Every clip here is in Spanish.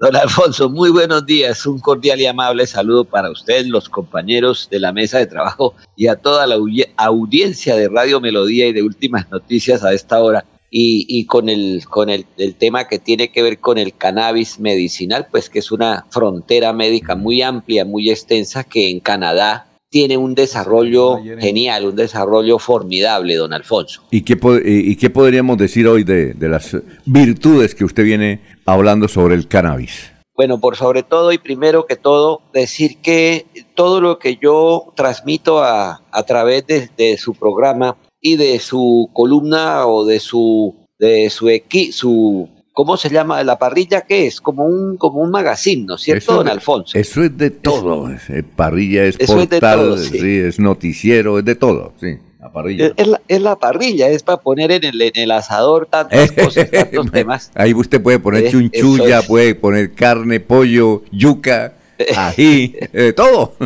Don Alfonso, muy buenos días. Un cordial y amable saludo para usted, los compañeros de la mesa de trabajo y a toda la audiencia de Radio Melodía y de Últimas Noticias a esta hora. Y, con, el, con el, el, tema que tiene que ver con el cannabis medicinal, pues que es una frontera médica muy amplia, muy extensa, que en Canadá tiene un desarrollo genial, un desarrollo formidable, don Alfonso. ¿Y qué, y qué podríamos decir hoy de, las virtudes que usted viene hablando sobre el cannabis? Bueno, por sobre todo y primero que todo, decir que todo lo que yo transmito a, a través de, de, su programa y de su columna o de su, de su, equi, su ¿cómo se llama? La parrilla, ¿qué es? Como un, como un magazine, ¿no es cierto, don Alfonso? Eso es de todo. Eh, parrilla es portal, es, sí. es noticiero, es de todo, sí. La parrilla. Es, la, parrilla, es para poner en el, en el asador tantas cosas, tantos temas. Ahí usted puede poner chunchulla, puede poner carne, pollo, yuca, ají, eh, todo.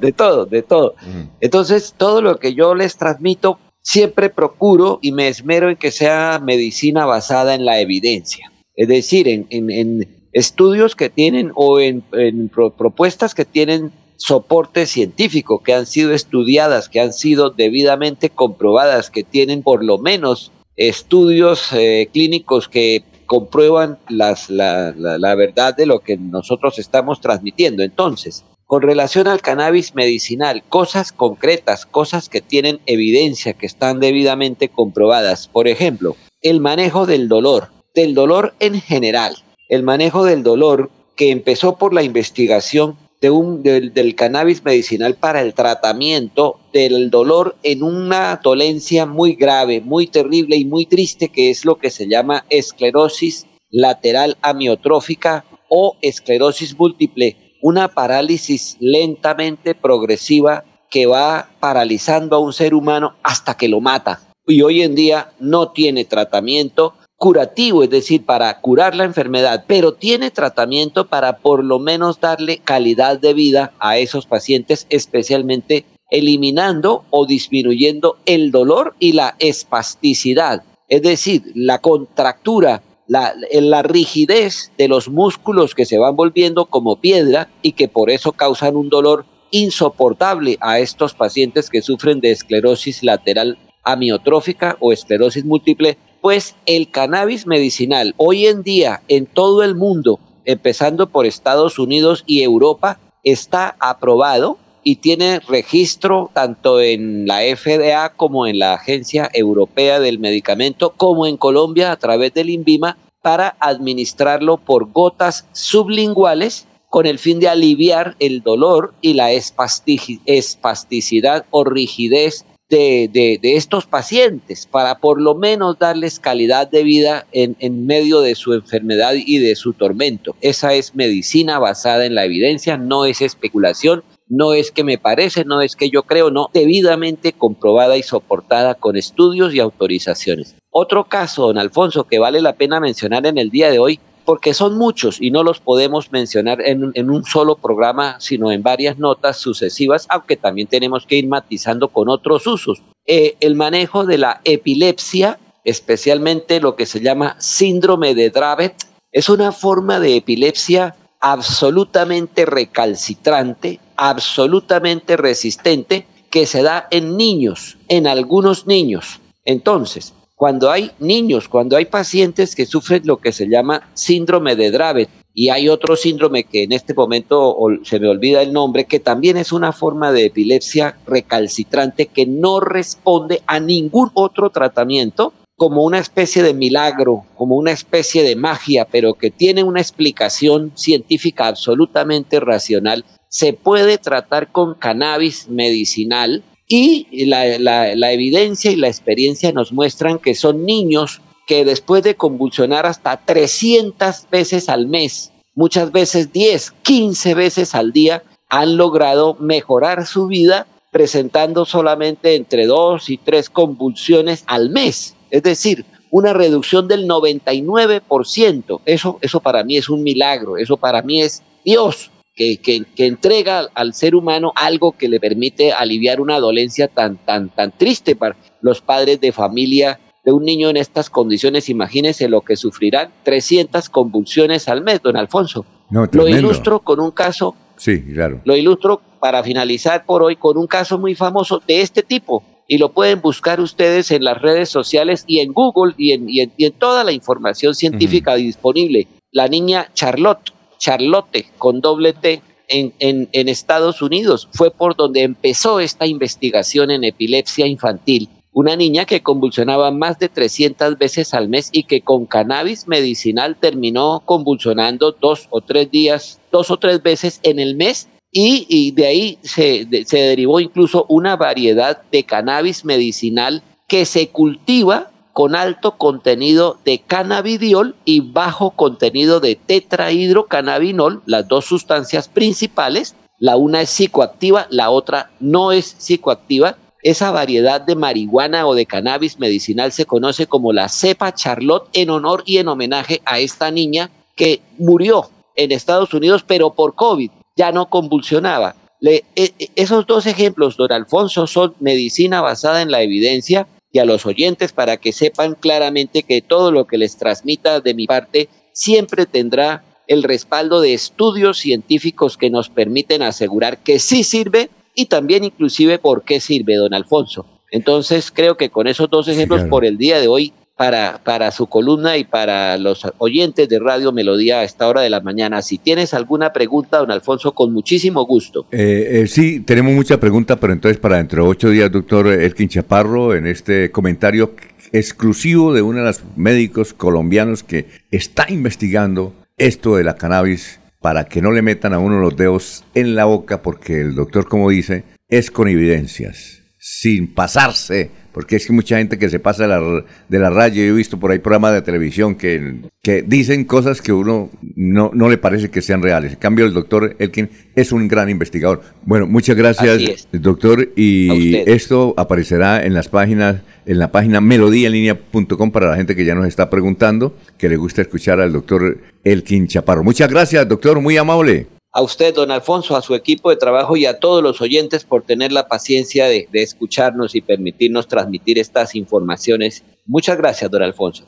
de todo, de todo. Entonces, todo lo que yo les transmito siempre procuro y me esmero en que sea medicina basada en la evidencia, es decir, en, estudios que tienen o en, propuestas que tienen soporte científico, que han sido estudiadas, que han sido debidamente comprobadas, que tienen por lo menos estudios eh, clínicos que comprueban las, la, la verdad de lo que nosotros estamos transmitiendo. Entonces, con relación al cannabis medicinal, cosas concretas, cosas que tienen evidencia, que están debidamente comprobadas. Por ejemplo, el manejo del dolor, del dolor en general. El manejo del dolor que empezó por la investigación del cannabis medicinal para el tratamiento del dolor en una dolencia muy grave, muy terrible y muy triste, que es lo que se llama esclerosis lateral amiotrófica o esclerosis múltiple una parálisis lentamente progresiva que va paralizando a un ser humano hasta que lo mata. Y hoy en día no tiene tratamiento curativo, es decir, para curar la enfermedad, pero tiene tratamiento para por lo menos darle calidad de vida a esos pacientes, especialmente eliminando o disminuyendo el dolor y la espasticidad, es decir, la contractura la, rigidez de los músculos que se van volviendo como piedra y que por eso causan un dolor insoportable a estos pacientes que sufren de esclerosis lateral amiotrófica o esclerosis múltiple, pues el cannabis medicinal hoy en día en todo el mundo, empezando por Estados Unidos y Europa, está aprobado y tiene registro tanto en la FDA como en la Agencia Europea del Medicamento, como en Colombia a través del INVIMA, para administrarlo por gotas sublinguales con el fin de aliviar el dolor y la espasticidad o rigidez de, de, estos pacientes para por lo menos darles calidad de vida en, en, medio de su enfermedad y de su tormento. Esa es medicina basada en la evidencia, no es especulación, no es que me parece, no es que yo creo, no, debidamente comprobada y soportada con estudios y autorizaciones. Otro caso, don Alfonso, que vale la pena mencionar en el día de hoy, porque son muchos y no los podemos mencionar en, un solo programa, sino en varias notas sucesivas, aunque también tenemos que ir matizando con otros usos. Eh, el manejo de la epilepsia, especialmente lo que se llama síndrome de Dravet, es una forma de epilepsia absolutamente recalcitrante, absolutamente resistente que se da en niños, en algunos niños. Entonces, cuando hay niños, cuando hay pacientes que sufren lo que se llama síndrome de Dravet, y hay otro síndrome que en este momento se me olvida el nombre, que también es una forma de epilepsia recalcitrante que no responde a ningún otro tratamiento, como una especie de milagro, como una especie de magia, pero que tiene una explicación científica absolutamente racional. Se puede tratar con cannabis medicinal y la, evidencia y la experiencia nos muestran que son niños que después de convulsionar hasta 300 veces al mes, muchas veces 10, 15 veces al día, han logrado mejorar su vida presentando solamente entre 2 y 3 convulsiones al mes. Es decir, una reducción del 99%. Eso, eso para mí es un milagro, eso para mí es Dios que, que, entrega al ser humano algo que le permite aliviar una dolencia tan, tan, tan triste para los padres de familia de un niño en estas condiciones, imagínese lo que sufrirán, 300 convulsiones al mes, don Alfonso. lo ilustro con un caso. Sí, claro. Lo ilustro para finalizar por hoy con un caso muy famoso de este tipo. Y lo pueden buscar ustedes en las redes sociales y en Google y en, y en, toda la información científica disponible. La niña Charlotte, Charlotte con doble T, en, Estados Unidos. Fue por donde empezó esta investigación en epilepsia infantil una niña que convulsionaba más de 300 veces al mes y que con cannabis medicinal terminó convulsionando dos o tres días, dos o tres veces en el mes y, de ahí se, se derivó incluso una variedad de cannabis medicinal que se cultiva con alto contenido de cannabidiol y bajo contenido de tetrahidrocannabinol, las dos sustancias principales. La una es psicoactiva, la otra no es psicoactiva esa variedad de marihuana o de cannabis medicinal se conoce como la cepa Charlotte en honor y en homenaje a esta niña que murió en Estados Unidos, pero por COVID, ya no convulsionaba. E, e, esos dos ejemplos, don Alfonso, son medicina basada en la evidencia y a los oyentes para que sepan claramente que todo lo que les transmita de mi parte siempre tendrá el respaldo de estudios científicos que nos permiten asegurar que sí sirve y también inclusive por qué sirve don Alfonso. Entonces creo que con esos dos ejemplos por el día de hoy, para, para su columna y para los oyentes de Radio Melodía a esta hora de la mañana, si tienes alguna pregunta, don Alfonso, con muchísimo gusto. Eh, eh, sí, tenemos mucha pregunta, pero entonces para dentro de ocho días, doctor Elkin Chaparro, en este comentario exclusivo de uno de los médicos colombianos que está investigando esto de la cannabis para que no le metan a uno los dedos en la boca, porque el doctor, como dice, es con evidencias, sin pasarse, porque es que mucha gente que se pasa de la, de la raya, yo he visto por ahí programas de televisión que, que dicen cosas que uno no, no le parece que sean reales. En cambio, el doctor Elkin es un gran investigador. Bueno, muchas gracias, doctor, y esto aparecerá en las páginas en la página melodíaenlínea.com para la gente que ya nos está preguntando, que le gusta escuchar al doctor Elkin Chaparro. Muchas gracias, doctor, muy amable. A usted, don Alfonso, a su equipo de trabajo y a todos los oyentes por tener la paciencia de, escucharnos y permitirnos transmitir estas informaciones. Muchas gracias, don Alfonso.